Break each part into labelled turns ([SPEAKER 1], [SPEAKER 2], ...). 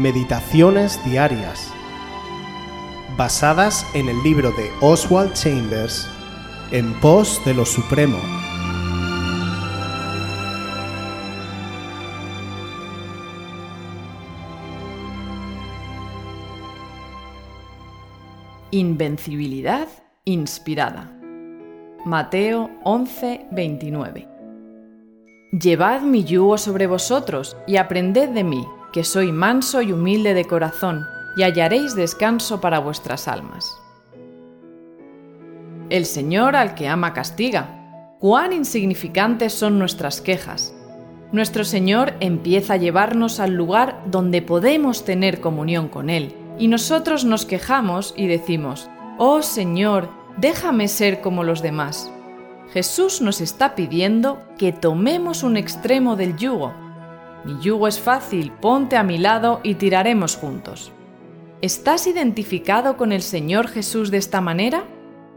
[SPEAKER 1] Meditaciones Diarias, basadas en el libro de Oswald Chambers, En pos de lo Supremo.
[SPEAKER 2] Invencibilidad inspirada. Mateo 11, 29. Llevad mi yugo sobre vosotros y aprended de mí, que soy manso y humilde de corazón, y hallaréis descanso para vuestras almas. El Señor al que ama castiga. Cuán insignificantes son nuestras quejas. Nuestro Señor empieza a llevarnos al lugar donde podemos tener comunión con Él, y nosotros nos quejamos y decimos, Oh Señor, déjame ser como los demás. Jesús nos está pidiendo que tomemos un extremo del yugo. Mi yugo es fácil, ponte a mi lado y tiraremos juntos. ¿Estás identificado con el Señor Jesús de esta manera?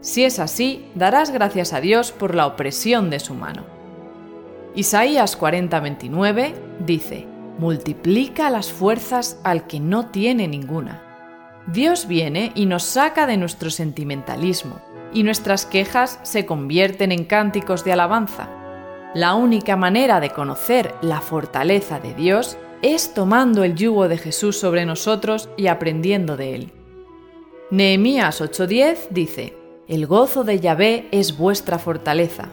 [SPEAKER 2] Si es así, darás gracias a Dios por la opresión de su mano. Isaías 40:29 dice, Multiplica las fuerzas al que no tiene ninguna. Dios viene y nos saca de nuestro sentimentalismo, y nuestras quejas se convierten en cánticos de alabanza. La única manera de conocer la fortaleza de Dios es tomando el yugo de Jesús sobre nosotros y aprendiendo de él. Nehemías 8:10 dice, El gozo de Yahvé es vuestra fortaleza.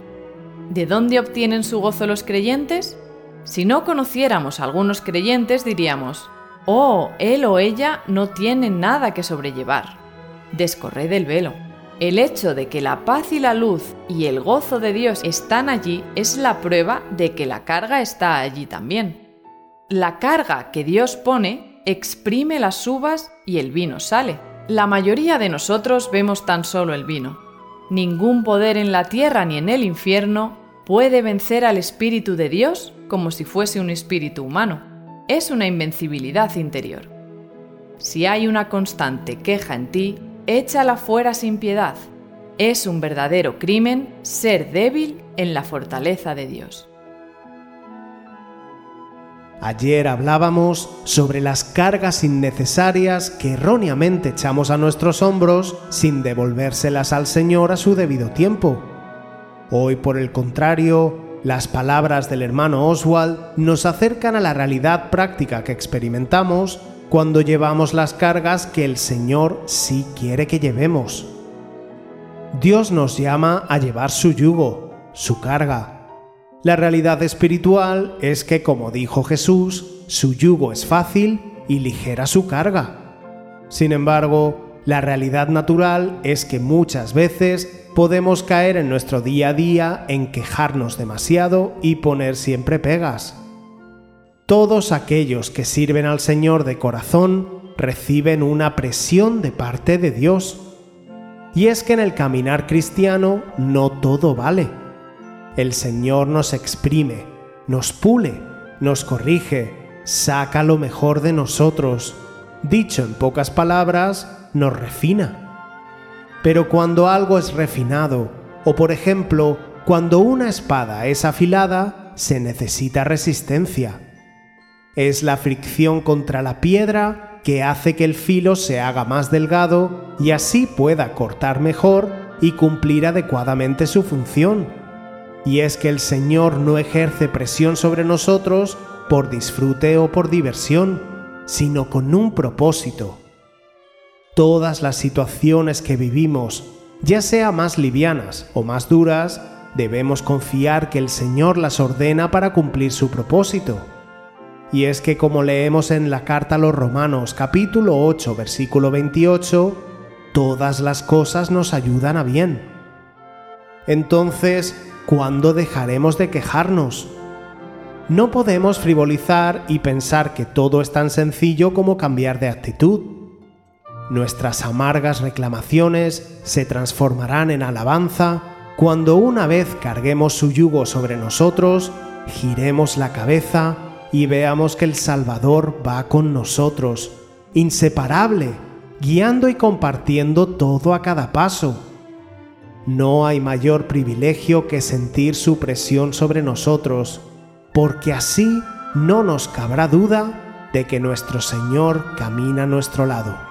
[SPEAKER 2] ¿De dónde obtienen su gozo los creyentes? Si no conociéramos a algunos creyentes diríamos, Oh, él o ella no tienen nada que sobrellevar. Descorred el velo. El hecho de que la paz y la luz y el gozo de Dios están allí es la prueba de que la carga está allí también. La carga que Dios pone exprime las uvas y el vino sale. La mayoría de nosotros vemos tan solo el vino. Ningún poder en la tierra ni en el infierno puede vencer al Espíritu de Dios como si fuese un espíritu humano. Es una invencibilidad interior. Si hay una constante queja en ti, échala fuera sin piedad. Es un verdadero crimen ser débil en la fortaleza de Dios.
[SPEAKER 1] Ayer hablábamos sobre las cargas innecesarias que erróneamente echamos a nuestros hombros sin devolvérselas al Señor a su debido tiempo. Hoy, por el contrario, las palabras del hermano Oswald nos acercan a la realidad práctica que experimentamos cuando llevamos las cargas que el Señor sí quiere que llevemos. Dios nos llama a llevar su yugo, su carga. La realidad espiritual es que, como dijo Jesús, su yugo es fácil y ligera su carga. Sin embargo, la realidad natural es que muchas veces podemos caer en nuestro día a día en quejarnos demasiado y poner siempre pegas todos aquellos que sirven al Señor de corazón reciben una presión de parte de Dios. Y es que en el caminar cristiano no todo vale. El Señor nos exprime, nos pule, nos corrige, saca lo mejor de nosotros. Dicho en pocas palabras, nos refina. Pero cuando algo es refinado, o por ejemplo, cuando una espada es afilada, se necesita resistencia es la fricción contra la piedra que hace que el filo se haga más delgado y así pueda cortar mejor y cumplir adecuadamente su función. Y es que el Señor no ejerce presión sobre nosotros por disfrute o por diversión, sino con un propósito. Todas las situaciones que vivimos, ya sea más livianas o más duras, debemos confiar que el Señor las ordena para cumplir su propósito. Y es que como leemos en la carta a los Romanos capítulo 8 versículo 28, todas las cosas nos ayudan a bien. Entonces, ¿cuándo dejaremos de quejarnos? No podemos frivolizar y pensar que todo es tan sencillo como cambiar de actitud. Nuestras amargas reclamaciones se transformarán en alabanza cuando una vez carguemos su yugo sobre nosotros, giremos la cabeza y veamos que el Salvador va con nosotros, inseparable, guiando y compartiendo todo a cada paso. No hay mayor privilegio que sentir su presión sobre nosotros, porque así no nos cabrá duda de que nuestro Señor camina a nuestro lado.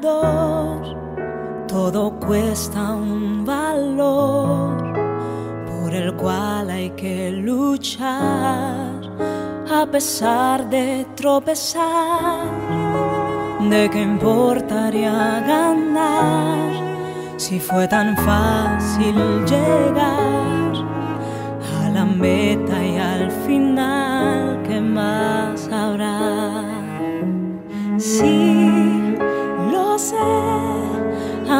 [SPEAKER 3] todo cuesta un valor por el cual hay que luchar a pesar de tropezar. ¿De qué importaría ganar si fue tan fácil llegar a la meta y al final? ¿Qué más habrá? Sí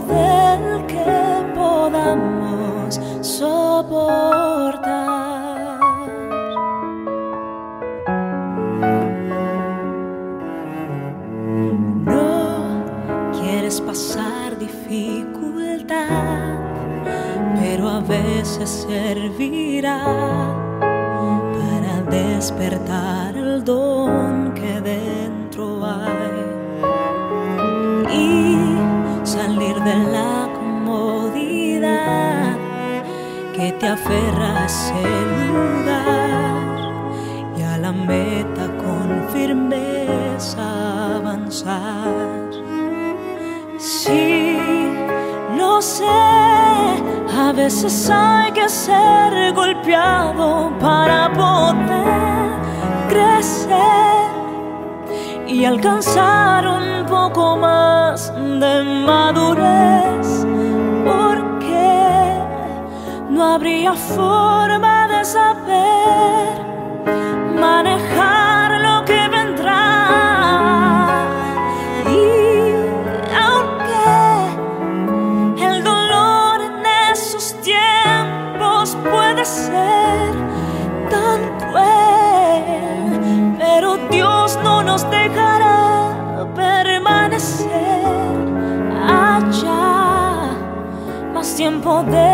[SPEAKER 3] del que podamos soportar. No quieres pasar dificultad, pero a veces servirá para despertar el don que dentro hay de la comodidad que te aferra a ese lugar y a la meta con firmeza avanzar. Sí, lo sé, a veces hay que ser golpeado para poder y alcanzar un poco más de madurez, porque no habría forma de saber manejar permanecer